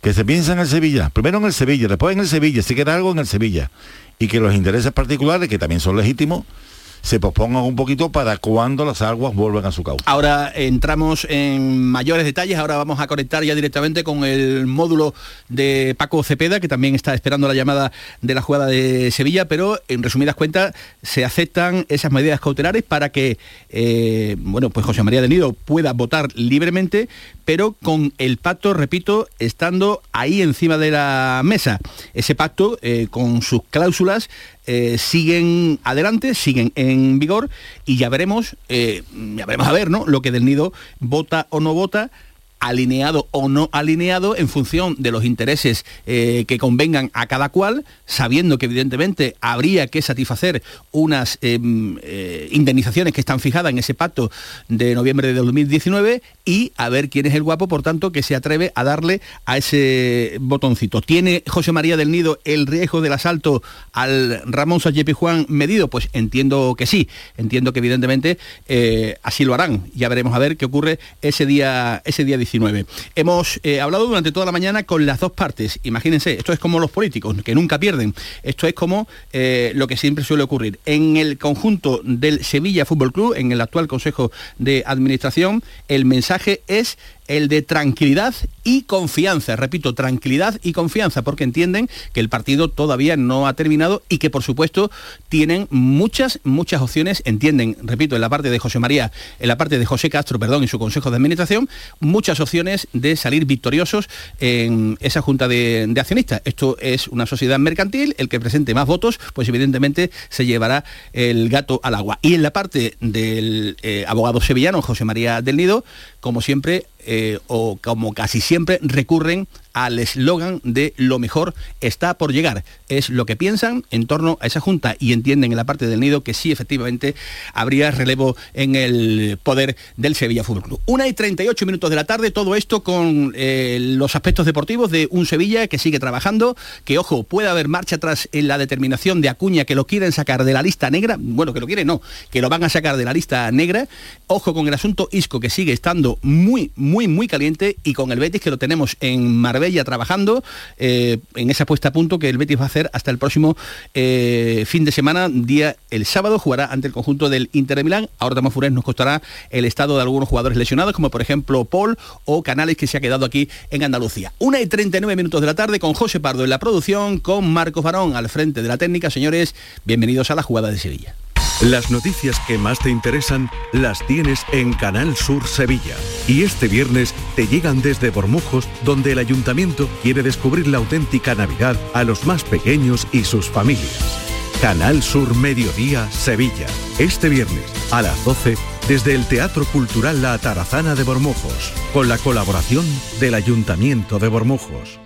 que se piensa en el Sevilla, primero en el Sevilla, después en el Sevilla, si queda algo en el Sevilla, y que los intereses particulares, que también son legítimos, se pospongan un poquito para cuando las aguas vuelvan a su cauce. Ahora entramos en mayores detalles, ahora vamos a conectar ya directamente con el módulo de Paco Cepeda, que también está esperando la llamada de la jugada de Sevilla, pero en resumidas cuentas se aceptan esas medidas cautelares para que eh, bueno, pues José María de Nido pueda votar libremente, pero con el pacto, repito, estando ahí encima de la mesa. Ese pacto, eh, con sus cláusulas, eh, siguen adelante, siguen en vigor y ya veremos, eh, ya veremos a ver, ¿no? Lo que del nido vota o no vota alineado o no alineado en función de los intereses eh, que convengan a cada cual, sabiendo que evidentemente habría que satisfacer unas eh, eh, indemnizaciones que están fijadas en ese pacto de noviembre de 2019 y a ver quién es el guapo, por tanto, que se atreve a darle a ese botoncito. ¿Tiene José María del Nido el riesgo del asalto al Ramón Sánchez Juan medido? Pues entiendo que sí, entiendo que evidentemente eh, así lo harán. Ya veremos a ver qué ocurre ese día, ese día 19. Hemos eh, hablado durante toda la mañana con las dos partes. Imagínense, esto es como los políticos, que nunca pierden. Esto es como eh, lo que siempre suele ocurrir. En el conjunto del Sevilla Fútbol Club, en el actual Consejo de Administración, el mensaje es el de tranquilidad y confianza. Repito, tranquilidad y confianza, porque entienden que el partido todavía no ha terminado y que, por supuesto, tienen muchas, muchas opciones, entienden, repito, en la parte de José María, en la parte de José Castro, perdón, en su Consejo de Administración, muchas opciones de salir victoriosos en esa Junta de, Accionistas. Esto es una sociedad mercantil, el que presente más votos, pues evidentemente se llevará el gato al agua. Y en la parte del eh, abogado sevillano, José María del Nido, como siempre, eh, o como casi siempre, recurren al eslogan de lo mejor está por llegar. Es lo que piensan en torno a esa junta y entienden en la parte del nido que sí, efectivamente, habría relevo en el poder del Sevilla Fútbol Club. Una y 38 minutos de la tarde, todo esto con eh, los aspectos deportivos de un Sevilla que sigue trabajando, que ojo, puede haber marcha atrás en la determinación de Acuña que lo quieren sacar de la lista negra, bueno, que lo quieren no, que lo van a sacar de la lista negra. Ojo con el asunto Isco que sigue estando muy, muy, muy caliente y con el Betis que lo tenemos en Marbella ya trabajando eh, en esa puesta a punto que el Betis va a hacer hasta el próximo eh, fin de semana, día el sábado, jugará ante el conjunto del Inter de Milán. Ahora Tamafures nos costará el estado de algunos jugadores lesionados, como por ejemplo Paul o Canales, que se ha quedado aquí en Andalucía. Una y 39 minutos de la tarde con José Pardo en la producción, con Marcos Barón al frente de la técnica. Señores, bienvenidos a la jugada de Sevilla. Las noticias que más te interesan las tienes en Canal Sur Sevilla. Y este viernes te llegan desde Bormujos, donde el ayuntamiento quiere descubrir la auténtica Navidad a los más pequeños y sus familias. Canal Sur Mediodía Sevilla. Este viernes a las 12 desde el Teatro Cultural La Atarazana de Bormujos, con la colaboración del Ayuntamiento de Bormujos.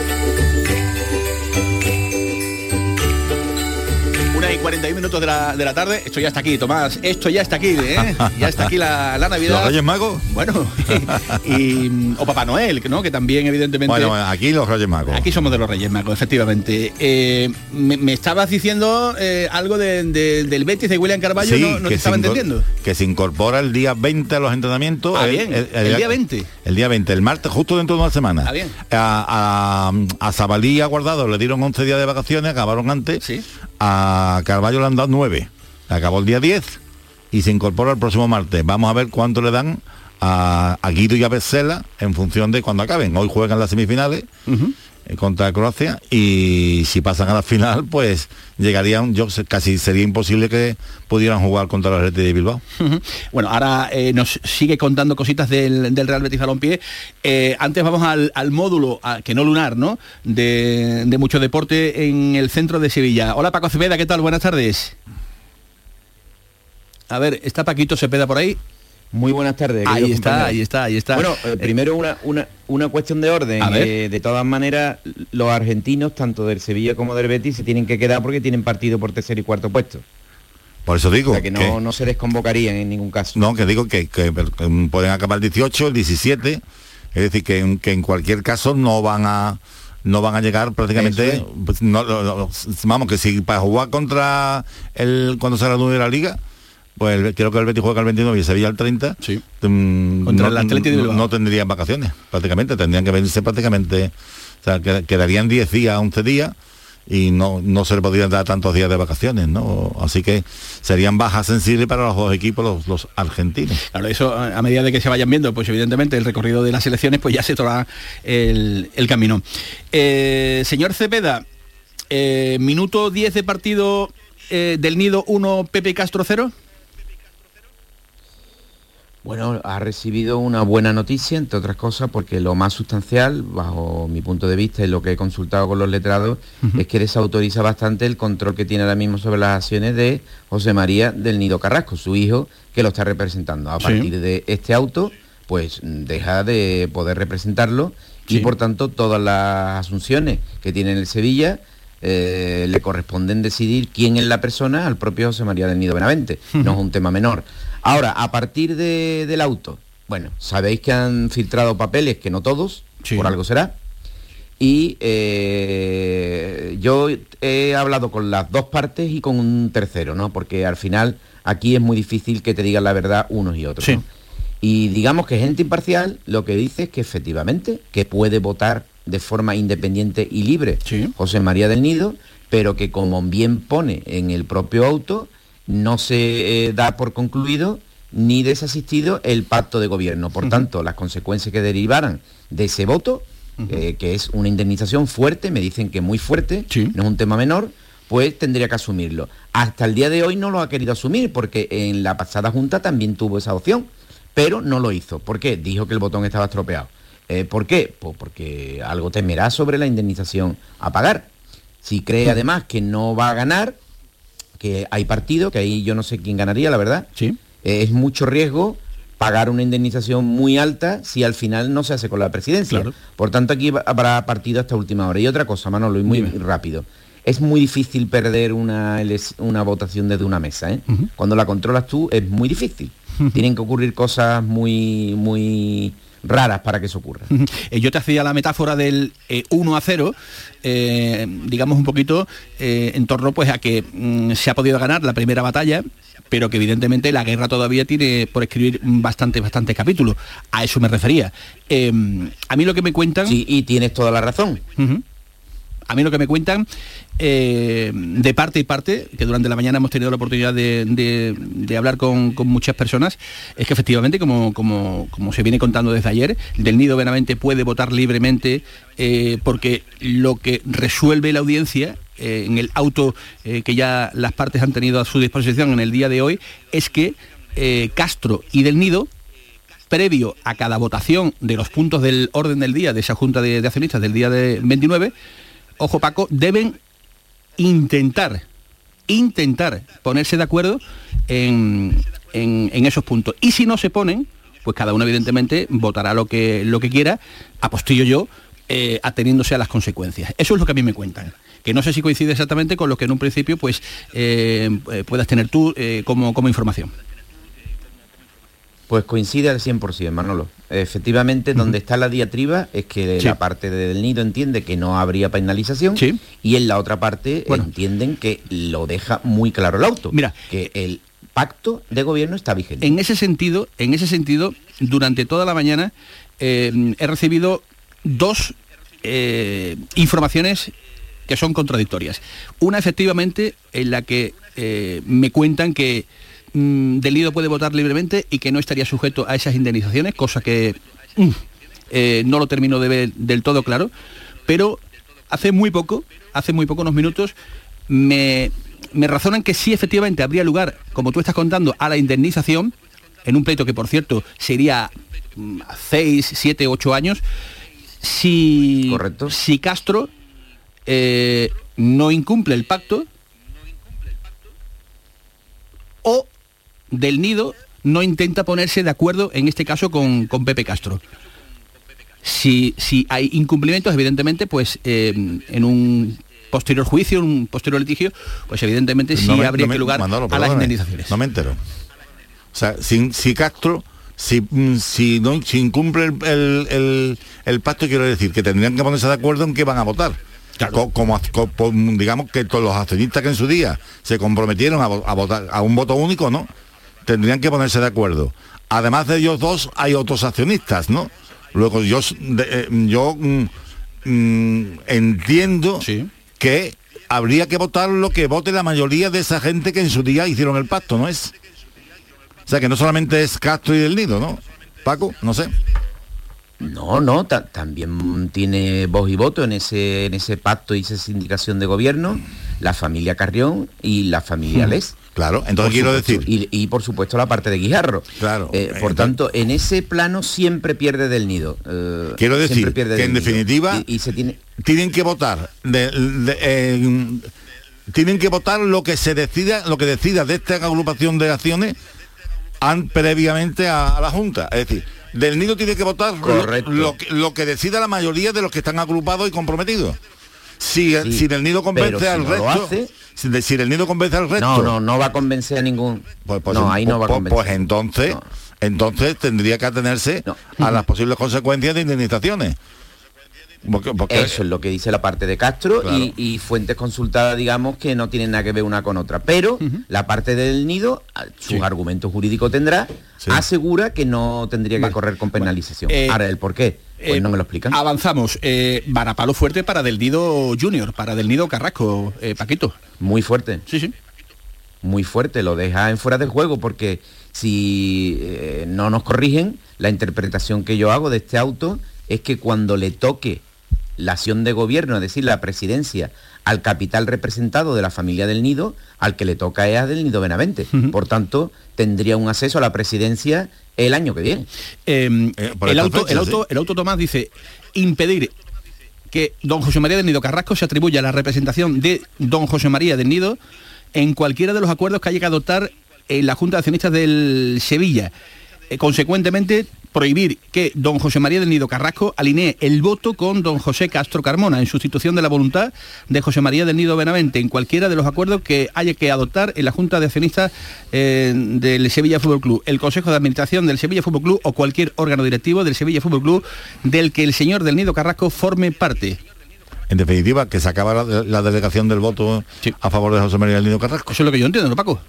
Y 41 minutos de la, de la tarde. Esto ya está aquí, Tomás. Esto ya está aquí, ¿eh? Ya está aquí la, la Navidad. ¿Los Reyes Magos? Bueno, y, y- o Papá Noel, ¿no? Que también, evidentemente. Bueno, aquí los Reyes Magos. Aquí somos de los Reyes Magos, efectivamente. Eh, me, me estabas diciendo eh, algo de- de- del Betis de William Carballo, no, no te estaba entendiendo. Que se incorpora el día 20 a los entrenamientos. Ah, bien, el día 20. El día 20, el martes, justo dentro de una semana. Ah, bien. A, a, a Zabalí y a Guardado le dieron 11 días de vacaciones, acabaron antes. A Carballo le han dado 9. Acabó el día 10 y se incorpora el próximo martes. Vamos a ver cuánto le dan a, a Guido y a Becela en función de cuando acaben. Hoy juegan las semifinales contra Croacia y si pasan a la final pues llegarían yo casi sería imposible que pudieran jugar contra la Athletic de Bilbao. Bueno, ahora eh, nos sigue contando cositas del, del Real Betis Balompié. Eh, antes vamos al, al módulo, a- que no lunar, ¿no? De, de mucho deporte en el centro de Sevilla. Hola Paco Cepeda, ¿qué tal? Buenas tardes. A ver, ¿está Paquito Cepeda por ahí? Muy buenas tardes. Ahí está, compañeros. ahí está, ahí está. Bueno, eh, primero una, una, una cuestión de orden. Eh, de todas maneras, los argentinos, tanto del Sevilla como del Betis, se tienen que quedar porque tienen partido por tercer y cuarto puesto. Por eso digo O sea que no, que- no se desconvocarían en ningún caso. No, que digo que, que, pueden acabar el 18, el 17, es decir, que, en- que en cualquier caso no van a no van a llegar prácticamente, pues, no, no, no, vamos, que si para jugar contra el cuando se gradúe la liga, pues el- creo que el Betis juega el 29 y el Sevilla el 30, mm, Contra no, el Atleti de no- tendrían vacaciones, prácticamente, tendrían que venirse prácticamente, o sea, que- quedarían 10 días, 11 días, y no, no se le podrían dar tantos días de vacaciones, ¿no? Así que serían bajas sensibles para los dos equipos, los, los argentinos. Claro, eso a a medida de que se vayan viendo, pues evidentemente el recorrido de las elecciones, pues ya se tomará el, el camino. Eh, señor Cepeda, eh, minuto 10 de partido eh, del Nido 1, Pepe Castro 0. Bueno, ha recibido una buena noticia, entre otras cosas, porque lo más sustancial, bajo mi punto de vista y lo que he consultado con los letrados, es que desautoriza bastante el control que tiene ahora mismo sobre las acciones de José María del Nido Carrasco, su hijo, que lo está representando. A Sí. partir de este auto, pues deja de poder representarlo y por tanto todas las asunciones que tiene en el Sevilla eh, le corresponden decidir quién es la persona al propio José María del Nido Benavente. No es un tema menor. Ahora, a partir de- del auto, bueno, sabéis que han filtrado papeles, que no todos, por algo será. Y eh, yo he hablado con las dos partes y con un tercero, ¿no? Porque al final aquí es muy difícil que te digan la verdad unos y otros. ¿no? Y digamos que gente imparcial lo que dice es que efectivamente que puede votar de forma independiente y libre José María del Nido, pero que como bien pone en el propio auto, no se eh, da por concluido ni desasistido el pacto de gobierno. Por tanto, las consecuencias que derivaran de ese voto, eh, que es una indemnización fuerte, me dicen que muy fuerte, no es un tema menor, pues tendría que asumirlo. Hasta el día de hoy no lo ha querido asumir, porque en la pasada junta también tuvo esa opción, pero no lo hizo. ¿Por qué? Dijo que el botón estaba estropeado. Eh, ¿Por qué? Pues porque algo temerá sobre la indemnización a pagar. Si cree además que no va a ganar, que hay partido, que ahí yo no sé quién ganaría, la verdad. Sí. Eh, es mucho riesgo pagar una indemnización muy alta si al final no se hace con la presidencia. Por tanto, aquí habrá partido hasta última hora. Y otra cosa, Manolo, y muy rápido. Es muy difícil perder una, una votación desde una mesa. ¿eh? Cuando la controlas tú es muy difícil. Tienen que ocurrir cosas muy, muy raras para que eso ocurra. Eh, yo te hacía la metáfora del eh, 1 a 0, eh, digamos un poquito eh, en torno pues a que mm, se ha podido ganar la primera batalla, pero que evidentemente la guerra todavía tiene por escribir bastante, bastante capítulos. A eso me refería. Eh, a mí lo que me cuentan... Sí, y tienes toda la razón. A mí lo que me cuentan eh, de parte y parte, que durante la mañana hemos tenido la oportunidad de, hablar con, muchas personas, es que efectivamente, como, se viene contando desde ayer, del Nido Benavente puede votar libremente eh, porque lo que resuelve la audiencia eh, en el auto que ya las partes han tenido a su disposición en el día de hoy es que Castro y del Nido previo a cada votación de los puntos del orden del día de esa Junta de, de Accionistas del día de 29, ojo Paco, deben intentar, intentar ponerse de acuerdo en, en- esos puntos. Y si no se ponen, pues cada uno evidentemente votará lo que, lo que quiera, apostillo yo, eh, ateniéndose a las consecuencias. Eso es lo que a mí me cuentan. Que no sé si coincide exactamente con lo que en un principio pues eh, eh, puedas tener tú como, como información. Pues coincide al 100%, Manolo. Efectivamente, donde está la diatriba es que Sí. la parte del nido entiende que no habría penalización y en la otra parte entienden que lo deja muy claro el auto. Mira, que el pacto de gobierno está vigente. En ese sentido, en ese sentido, durante toda la mañana eh, he recibido dos eh, informaciones que son contradictorias. Una efectivamente en la que eh, me cuentan que mm, Del Nido puede votar libremente y que no estaría sujeto a esas indemnizaciones, cosa que mm, eh, no lo termino de ver del todo claro, pero hace muy poco, hace muy poco, unos minutos, me, me razonan que sí efectivamente habría lugar, como tú estás contando, a la indemnización, en un pleito que por cierto sería 6, 7, 8 años, si, si Castro eh, no incumple el pacto o del nido no intenta ponerse de acuerdo en este caso con, con Pepe Castro. Si, si hay incumplimientos, evidentemente, pues eh, en un posterior juicio, en un posterior litigio, pues evidentemente sí No me- habría no me- que lugar Manolo, a las indemnizaciones. No me entero. O sea, si, si Castro, si, mm, si, no, si incumple el, el- el- el pacto, quiero decir que tendrían que ponerse de acuerdo en qué van a votar. Co- Como, digamos que todos los accionistas que en su día se comprometieron a votar a un voto único, ¿no? Tendrían que ponerse de acuerdo. Además de ellos dos, hay otros accionistas, ¿no? Luego yo, de- eh, yo mm, mm, entiendo que habría que votar lo que vote la mayoría de esa gente que en su día hicieron el pacto, ¿no es? O sea, que no solamente es Castro y el Nido, ¿no? Paco, no sé. No, no, ta- también tiene voz y voto en ese, en ese pacto y esa sindicación de gobierno la familia Carrión y la familia Mm. Les. Claro, entonces quiero supuesto, Y, y, por supuesto la parte de Guijarro. Claro. Eh, por tanto, en ese plano siempre pierde del nido. eh, Quiero decir pierde que en definitiva Y, y se tiene... tienen que votar de- de- eh, tienen que votar lo que se decida, lo que decida de esta agrupación de acciones previamente a, a la Junta. Es decir, del nido tiene que votar lo, Correcto. lo que, lo que decida la mayoría de los que están agrupados y comprometidos. Si, Sí, si del nido convence pero si al no lo resto, hace- si, de- si del nido convence al resto, No, no, no va a convencer a ningún... pues, pues, no, ahí no va a pues- convencer. pues entonces, entonces tendría que atenerse a las posibles consecuencias de indemnizaciones. Porque- porque- Eso es lo que dice la parte de Castro Claro. y, y fuentes consultadas, digamos, que no tienen nada que ver una con otra. Pero la parte del nido, a- sus argumentos jurídicos tendrá, asegura que no tendría que correr con penalización. Eh, Ahora, ¿el por qué? Pues Eh, no me lo explican. Avanzamos. Eh, varapalo fuerte para Del Nido Junior, para Del Nido Carrasco, eh, Paquito. Muy fuerte. Sí, sí. Muy fuerte, lo deja en fuera de juego porque si eh, no nos corrigen, la interpretación que yo hago de este auto es que cuando le toque la acción de gobierno, es decir, la presidencia, al capital representado de la familia del Nido, al que le toca es a del Nido Benavente. Por tanto, tendría un acceso a la presidencia el año que viene. Eh, por el, auto, fecha, el, auto, sí. el auto Tomás dice impedir que don José María del Nido Carrasco se atribuya la representación de don José María del Nido en cualquiera de los acuerdos que haya que adoptar en la Junta de Accionistas del Sevilla. Eh, consecuentemente, prohibir que don José María del Nido Carrasco alinee el voto con don José Castro Carmona en sustitución de la voluntad de José María del Nido Benavente en cualquiera de los acuerdos que haya que adoptar en la Junta de Accionistas eh, del Sevilla Fútbol Club, el Consejo de Administración del Sevilla Fútbol Club o cualquier órgano directivo del Sevilla Fútbol Club del que el señor del Nido Carrasco forme parte. En definitiva, que se acaba la, la delegación del voto a favor de José María del Nido Carrasco. Eso es lo que yo entiendo, ¿no, Paco?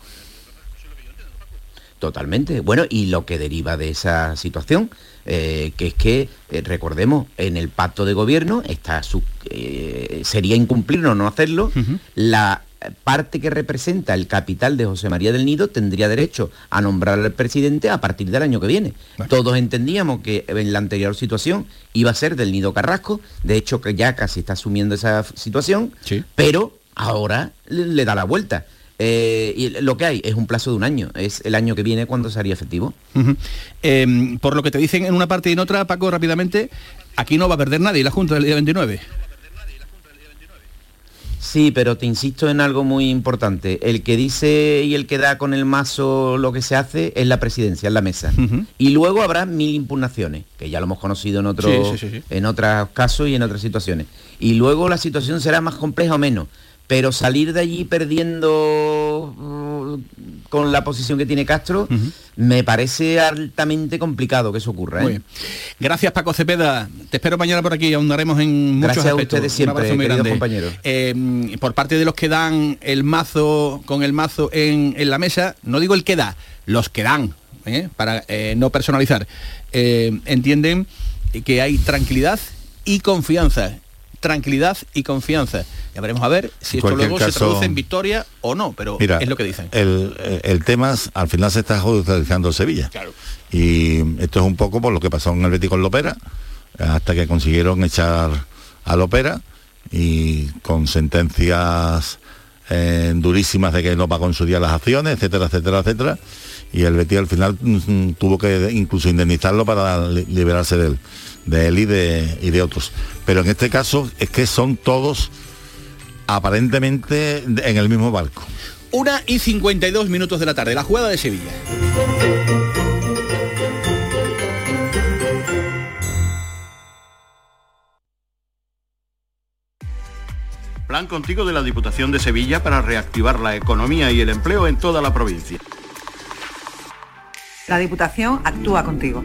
Totalmente. Bueno, y lo que deriva de esa situación, eh, que es que, eh, recordemos, en el pacto de gobierno está su- eh, sería incumplir o no hacerlo, la parte que representa el capital de José María del Nido tendría derecho a nombrar al presidente a partir del año que viene. Todos entendíamos que en la anterior situación iba a ser del Nido Carrasco, de hecho que ya casi está asumiendo esa situación, pero ahora le, le da la vuelta. Eh, y lo que hay es un plazo de un año, es el año que viene cuando sería efectivo. Ujú. Eh, por lo que te dicen en una parte y en otra, Paco, rápidamente, aquí no va a perder nadie la Junta del día 29. Sí, pero te insisto en algo muy importante. El que dice y el que da con el mazo lo que se hace es la presidencia, es la mesa. Y luego habrá mil impugnaciones, que ya lo hemos conocido en otros, Sí, sí, sí, sí. en otros casos y en otras situaciones. Y luego la situación será más compleja o menos. Pero salir de allí perdiendo uh, con la posición que tiene Castro, me parece altamente complicado que eso ocurra. ¿eh? Muy bien. Gracias, Paco Cepeda. Te espero mañana por aquí, ahondaremos en muchos Gracias a aspectos. ustedes Un siempre, muy grande. compañeros. Eh, por parte de los que dan el mazo con el mazo en, en la mesa, no digo el que da, los que dan, ¿eh? para no personalizar, entienden que hay tranquilidad y confianza. Tranquilidad y confianza. Ya veremos a ver si esto luego se traduce en victoria o no, pero Mira, es lo que dicen. El, el tema es, al final se está judicializando Sevilla. Y esto es un poco por lo que pasó en el Betis con Lopera, hasta que consiguieron echar a Lopera y con sentencias eh, durísimas de que no pagó en su día las acciones, etcétera, etcétera, etcétera. Y el Betis al final mm, tuvo que incluso indemnizarlo para li- liberarse de él, de él y de, y de otros. Pero en este caso es que son todos aparentemente en el mismo barco. Una y 52 minutos de la tarde, la jugada de Sevilla. Plan contigo de la Diputación de Sevilla para reactivar la economía y el empleo en toda la provincia. La Diputación actúa contigo.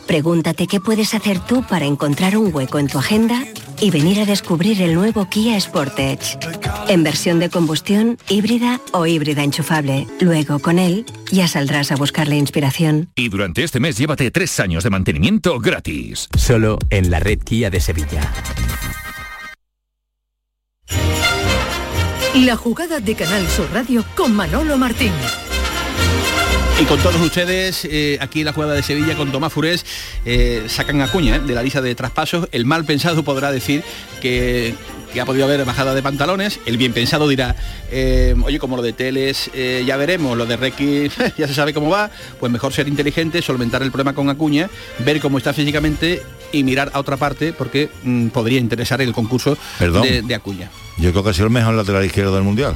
Pregúntate qué puedes hacer tú para encontrar un hueco en tu agenda y venir a descubrir el nuevo Kia Sportage. En versión de combustión, híbrida o híbrida enchufable. Luego, con él, ya saldrás a buscar la inspiración. Y durante este mes llévate tres años de mantenimiento gratis. Solo en la red Kia de Sevilla. La jugada de Canal Sur Radio con Manolo Martín. Y con todos ustedes, eh, aquí en la jugada de Sevilla con Tomás Furés, eh, sacan a Cuña de la lista de traspasos. El mal pensado podrá decir que, que ha podido haber bajada de pantalones. El bien pensado dirá, eh, oye, como lo de Teles ya veremos, lo de Requi ya se sabe cómo va, pues mejor ser inteligente, solventar el problema con Acuña, ver cómo está físicamente y mirar a otra parte porque mm, podría interesar el concurso de, de Acuña. Yo creo que ha sido el mejor lateral izquierdo del Mundial.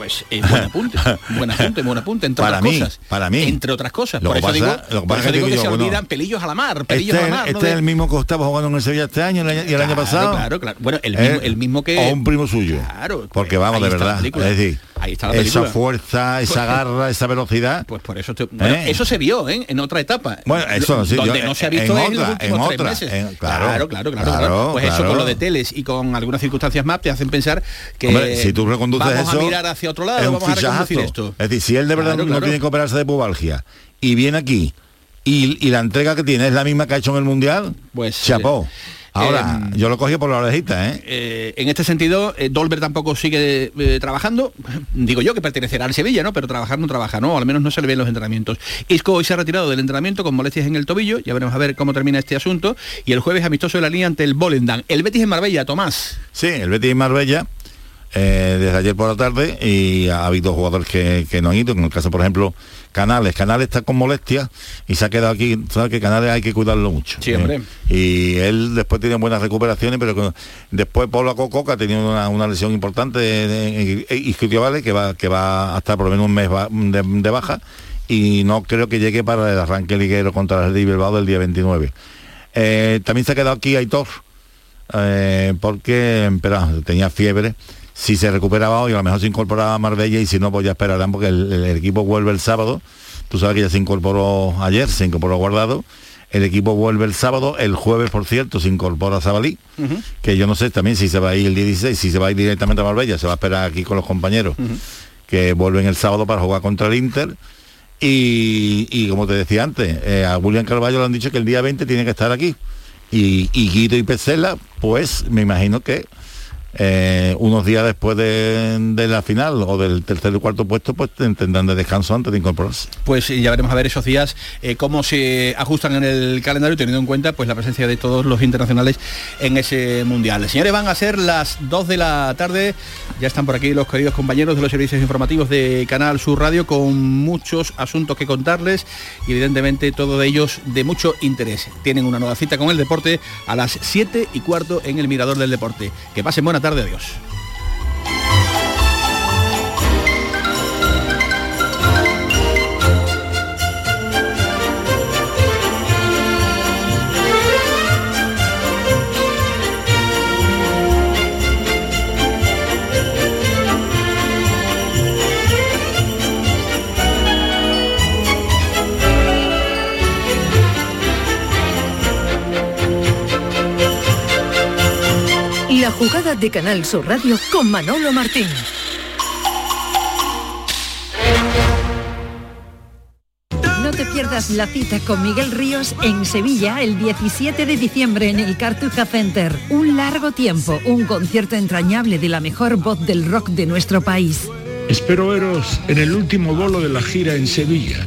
Pues eh, buen apunte, buen apunte, buen apunte, entre Para otras mí, cosas. para mí. Entre otras cosas. Lo por que eso pasa- digo, lo que por eso es que digo que digo, se bueno, olvidan pelillos a la mar, pelillos Este, a la mar. ¿no? este De- es el mismo que estaba jugando en el Sevilla este año y el año, y el año Claro, pasado. Claro, claro. Bueno, el mismo, Eh, el mismo que. O un primo suyo. Claro. Porque vamos, de verdad. Es decir, Ahí está la esa película. fuerza, esa garra, esa velocidad. Pues por eso, te- bueno, ¿Eh? eso se vio ¿eh? en otra etapa. Bueno, eso yo- Donde no se ha visto en en los otra, últimos en tres otra, meses. en- claro, claro, claro, claro, claro, claro. Pues eso con lo de Teles y con algunas circunstancias más te hacen pensar que Hombre, si tú reconduces vamos eso, a mirar hacia otro lado, vamos a reconducir esto. Es decir, si él de verdad no tiene que operarse de pubalgia y viene aquí y, y la entrega que tiene es la misma que ha hecho en el Mundial, Pues, chapó. Ahora, em, yo lo cogí por la orejita, ¿eh? Eh, en este sentido, eh, Dolber tampoco sigue eh, trabajando. Digo yo que pertenecerá al Sevilla, ¿no? Pero trabajar no trabaja, ¿no? Al menos no se le ve en los entrenamientos. Isco hoy se ha retirado del entrenamiento con molestias en el tobillo. Ya veremos a ver cómo termina este asunto. Y el jueves amistoso de la línea ante el Volendam. El Betis en Marbella, Tomás. Sí, el Betis en Marbella, eh, desde ayer por la tarde, y ha habido jugadores que, que no han ido, en el caso, por ejemplo, Canales. Canales está con molestias y se ha quedado aquí, sabes que Canales hay que cuidarlo mucho. Sí. Eh, y él después tiene buenas recuperaciones, pero con- después Pablo Coco, que ha tenido una, una lesión importante isquiotibiales, que va, que va a estar por lo menos un mes de, de baja, y no creo que llegue para el arranque liguero contra el Bilbao del día 29. Eh, también se ha quedado aquí Aitor, eh, porque espera, tenía fiebre. Si se recuperaba hoy, a lo mejor se incorporaba a Marbella y si no, pues ya esperarán porque el, el equipo vuelve el sábado. Tú sabes que ya se incorporó ayer, se incorporó guardado. El equipo vuelve el sábado, el jueves, por cierto, se incorpora Sabalí, que yo no sé también si se va a ir el día 16, si se va a ir directamente a Marbella, se va a esperar aquí con los compañeros, que vuelven el sábado para jugar contra el Inter. Y, y como te decía antes, eh, a William Carballo le han dicho que el día 20 tiene que estar aquí. Y, y Guido y Pesela, pues me imagino que eh, unos días después de, la final o del tercer y cuarto puesto, pues tendrán de descanso antes de incorporarse. Pues ya veremos a ver esos días eh, cómo se ajustan en el calendario teniendo en cuenta pues la presencia de todos los internacionales en ese mundial. Señores, van a ser las 2 de la tarde. Ya están por aquí los queridos compañeros de los servicios informativos de Canal Sur Radio con muchos asuntos que contarles y evidentemente todo de ellos de mucho interés. Tienen una nueva cita con el deporte a las 7 y cuarto en el Mirador del Deporte. Que pasen buena tarde, adiós. De Canal Sur Radio con Manolo Martín. No te pierdas la cita con Miguel Ríos en Sevilla el 17 de diciembre en el Cartuja Center. Un largo tiempo, un concierto entrañable de la mejor voz del rock de nuestro país. Espero veros en el último bolo de la gira en Sevilla.